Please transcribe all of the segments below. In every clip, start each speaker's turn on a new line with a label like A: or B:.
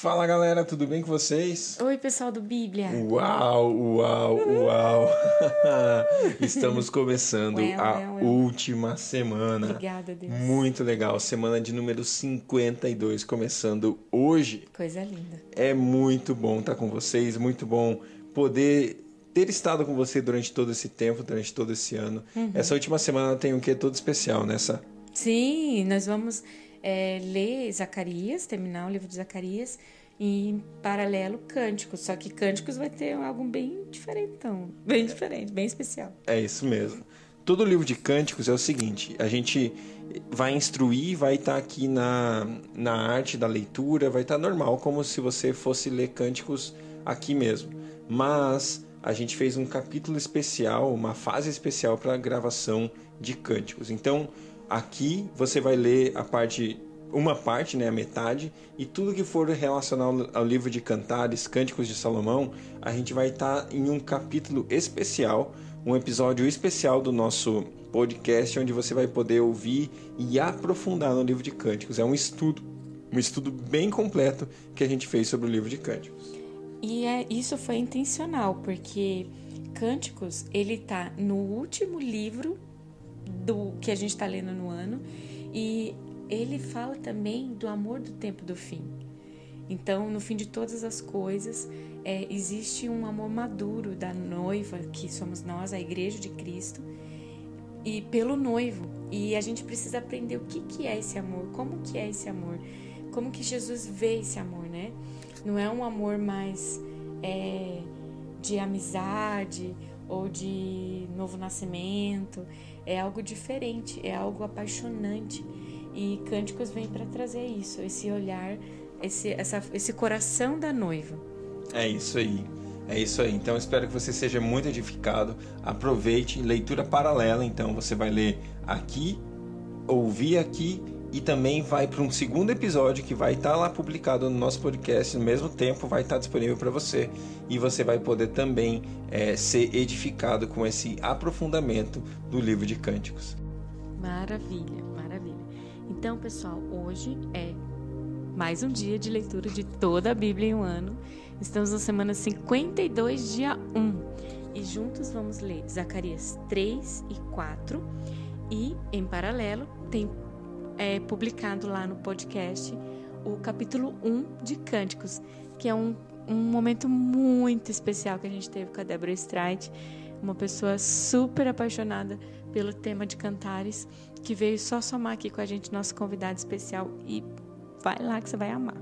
A: Fala galera, tudo bem com vocês?
B: Oi, pessoal do Bíblia.
A: Uau, uau, uau! Estamos começando
B: Ué,
A: a
B: ué, ué.
A: última semana.
B: Obrigada, Deus.
A: Muito legal, semana de número 52, começando hoje.
B: Coisa linda.
A: É muito bom estar com vocês, muito bom poder ter estado com você durante todo esse tempo, durante todo esse ano.
B: Uhum.
A: Essa última semana tem um quê todo especial nessa.
B: Sim, nós vamos é, ler Zacarias, terminar o livro de Zacarias, e em paralelo Cânticos. Só que Cânticos vai ter algo bem diferentão. Bem diferente, bem especial.
A: É isso mesmo. Todo livro de cânticos é o seguinte: a gente vai instruir, vai estar aqui na, na arte da leitura, vai estar normal, como se você fosse ler cânticos aqui mesmo. Mas a gente fez um capítulo especial, uma fase especial para a gravação de cânticos. Então, aqui você vai ler a parte uma parte, né, a metade, e tudo que for relacionado ao livro de Cantares, Cânticos de Salomão, a gente vai estar em um capítulo especial, um episódio especial do nosso podcast, onde você vai poder ouvir e aprofundar no livro de Cânticos. É um estudo, um estudo bem completo que a gente fez sobre o livro de Cânticos.
B: E é, isso foi intencional, porque Cânticos, ele tá no último livro do que a gente está lendo no ano, e ele fala também do amor do tempo do fim. Então, no fim de todas as coisas, é, existe um amor maduro da noiva, que somos nós, a Igreja de Cristo, e pelo noivo. E a gente precisa aprender o que, que é esse amor, como que é esse amor, como que Jesus vê esse amor, né? Não é um amor mais é, de amizade ou de novo nascimento, é algo diferente, é algo apaixonante. E Cânticos vem para trazer isso, esse olhar, esse, essa, esse coração da noiva.
A: É isso aí. É isso aí. Então espero que você seja muito edificado. Aproveite leitura paralela. Então você vai ler aqui, ouvir aqui e também vai para um segundo episódio que vai estar lá publicado no nosso podcast no mesmo tempo, vai estar disponível para você e você vai poder também é, ser edificado com esse aprofundamento do livro de Cânticos.
B: Maravilha, maravilha. Então, pessoal, hoje é mais um dia de leitura de toda a Bíblia em um ano. Estamos na semana 52, dia 1. E juntos vamos ler Zacarias 3 e 4. E, em paralelo, tem é, publicado lá no podcast o capítulo 1 de Cânticos, que é um, um momento muito especial que a gente teve com a Deborah Streit, uma pessoa super apaixonada pelo tema de cantares, que veio só somar aqui com a gente, nosso convidado especial, e vai lá que você vai amar.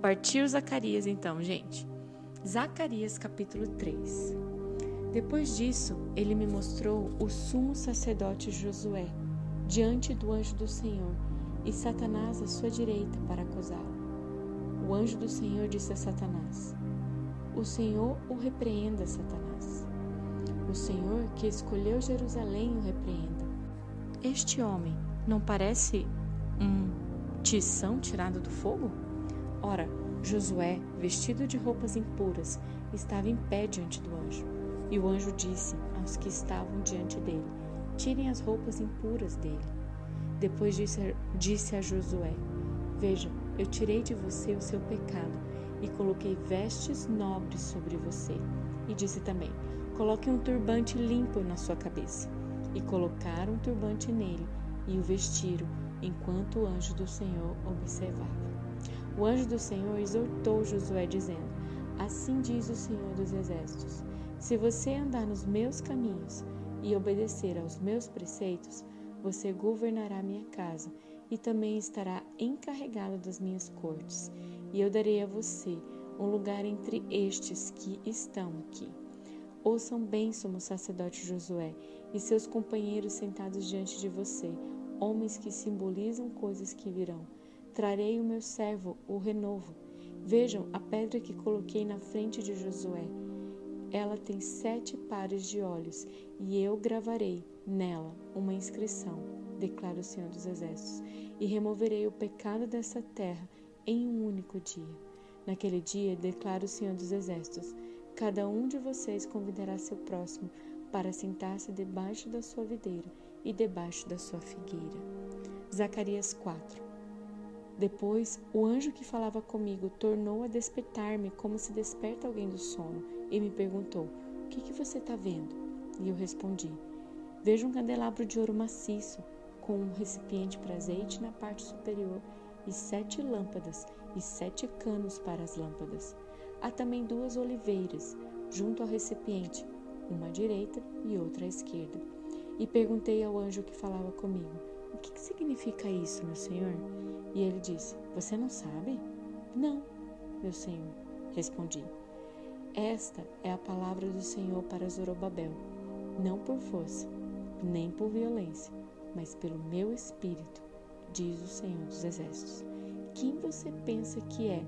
B: Partiu Zacarias então, gente. Zacarias capítulo 3. Depois disso, ele me mostrou o sumo sacerdote Josué, diante do anjo do Senhor, e Satanás à sua direita para acusá-lo. O anjo do Senhor disse a Satanás: O Senhor o repreenda, Satanás. O Senhor que escolheu Jerusalém o repreenda. Este homem não parece um tição tirado do fogo? Ora, Josué, vestido de roupas impuras, estava em pé diante do anjo. E o anjo disse aos que estavam diante dele: Tirem as roupas impuras dele. Depois disse, disse a Josué: Veja, eu tirei de você o seu pecado e coloquei vestes nobres sobre você. E disse também: Coloque um turbante limpo na sua cabeça. E colocaram um turbante nele e o vestiram, enquanto o anjo do Senhor observava. O anjo do Senhor exortou Josué, dizendo: Assim diz o Senhor dos Exércitos: Se você andar nos meus caminhos e obedecer aos meus preceitos, você governará minha casa e também estará encarregado das minhas cortes. E eu darei a você um lugar entre estes que estão aqui. Ouçam bem, sumo sacerdote Josué e seus companheiros sentados diante de você, homens que simbolizam coisas que virão. Trarei o meu servo, o renovo. Vejam a pedra que coloquei na frente de Josué. Ela tem sete pares de olhos, e eu gravarei nela uma inscrição, declara o Senhor dos Exércitos, e removerei o pecado dessa terra em um único dia. Naquele dia, declara o Senhor dos Exércitos, cada um de vocês convidará seu próximo para sentar-se debaixo da sua videira e debaixo da sua figueira. Zacarias 4 Depois, o anjo que falava comigo tornou a despertar-me como se desperta alguém do sono e me perguntou: O que, que você está vendo? E eu respondi: Vejo um candelabro de ouro maciço, com um recipiente para azeite na parte superior e sete lâmpadas e sete canos para as lâmpadas. Há também duas oliveiras junto ao recipiente, uma à direita e outra à esquerda. E perguntei ao anjo que falava comigo: O que, que significa isso, meu senhor? E ele disse: Você não sabe? Não, meu senhor, respondi. Esta é a palavra do Senhor para Zorobabel, não por força, nem por violência, mas pelo meu espírito, diz o Senhor dos Exércitos. Quem você pensa que é,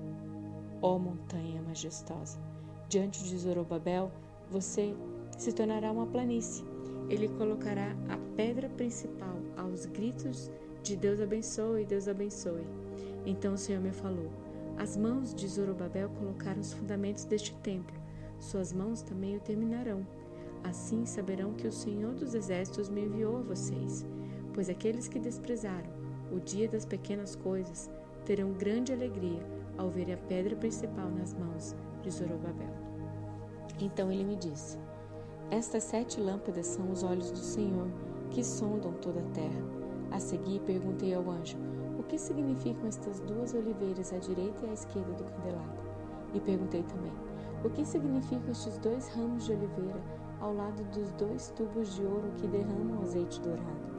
B: ó montanha majestosa? Diante de Zorobabel, você se tornará uma planície. Ele colocará a pedra principal aos gritos de Deus abençoe, Deus abençoe. Então o Senhor me falou: As mãos de Zorobabel colocaram os fundamentos deste templo, suas mãos também o terminarão. Assim saberão que o Senhor dos Exércitos me enviou a vocês, pois aqueles que desprezaram o dia das pequenas coisas terão grande alegria ao ver a pedra principal nas mãos de Zorobabel. Então ele me disse: Estas sete lâmpadas são os olhos do Senhor, que sondam toda a terra. A seguir, perguntei ao anjo: O que significam estas duas oliveiras à direita e à esquerda do candelabro? E perguntei também: O que significam estes dois ramos de oliveira ao lado dos dois tubos de ouro que derramam azeite dourado?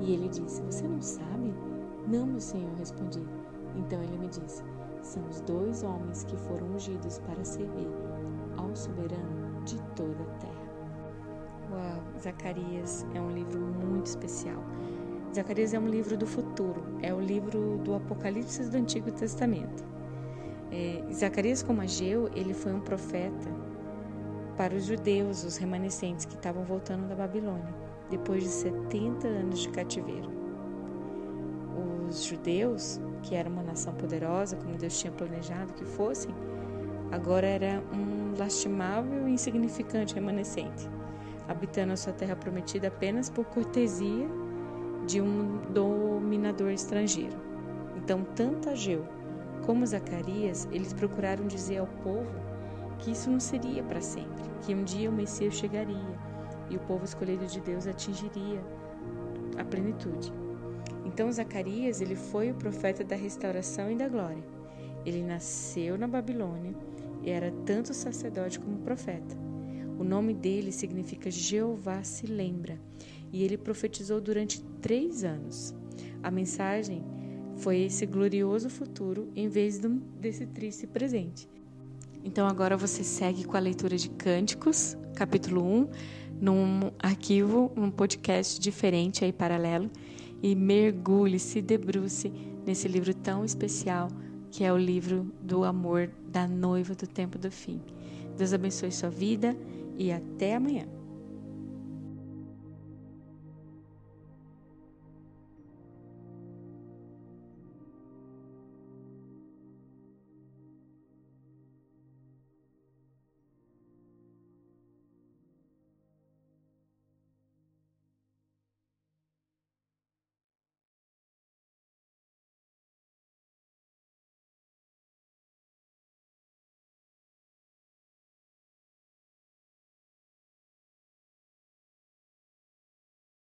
B: E ele disse: Você não sabe? Não, meu senhor, respondi. Então ele me disse: São os dois homens que foram ungidos para servir ao soberano de toda a terra. Uau, Zacarias é um livro muito especial. Zacarias é um livro do futuro, é o livro do Apocalipse do Antigo Testamento. É, Zacarias, como Ageu, ele foi um profeta para os judeus, os remanescentes que estavam voltando da Babilônia, depois de 70 anos de cativeiro. Os judeus, que eram uma nação poderosa, como Deus tinha planejado que fossem, agora era um lastimável e insignificante remanescente, habitando a sua terra prometida apenas por cortesia de um dominador estrangeiro. Então, tanto Ageu como Zacarias, eles procuraram dizer ao povo que isso não seria para sempre, que um dia o Messias chegaria e o povo escolhido de Deus atingiria a plenitude. Então Zacarias, ele foi o profeta da restauração e da glória. Ele nasceu na Babilônia e era tanto sacerdote como profeta. O nome dele significa Jeová se lembra e ele profetizou durante três anos. A mensagem foi esse glorioso futuro em vez desse triste presente. Então agora você segue com a leitura de Cânticos, capítulo 1, num arquivo, um podcast diferente aí paralelo e mergulhe, se debruce nesse livro tão especial que é o livro do amor da noiva do tempo do fim. Deus abençoe sua vida e até amanhã.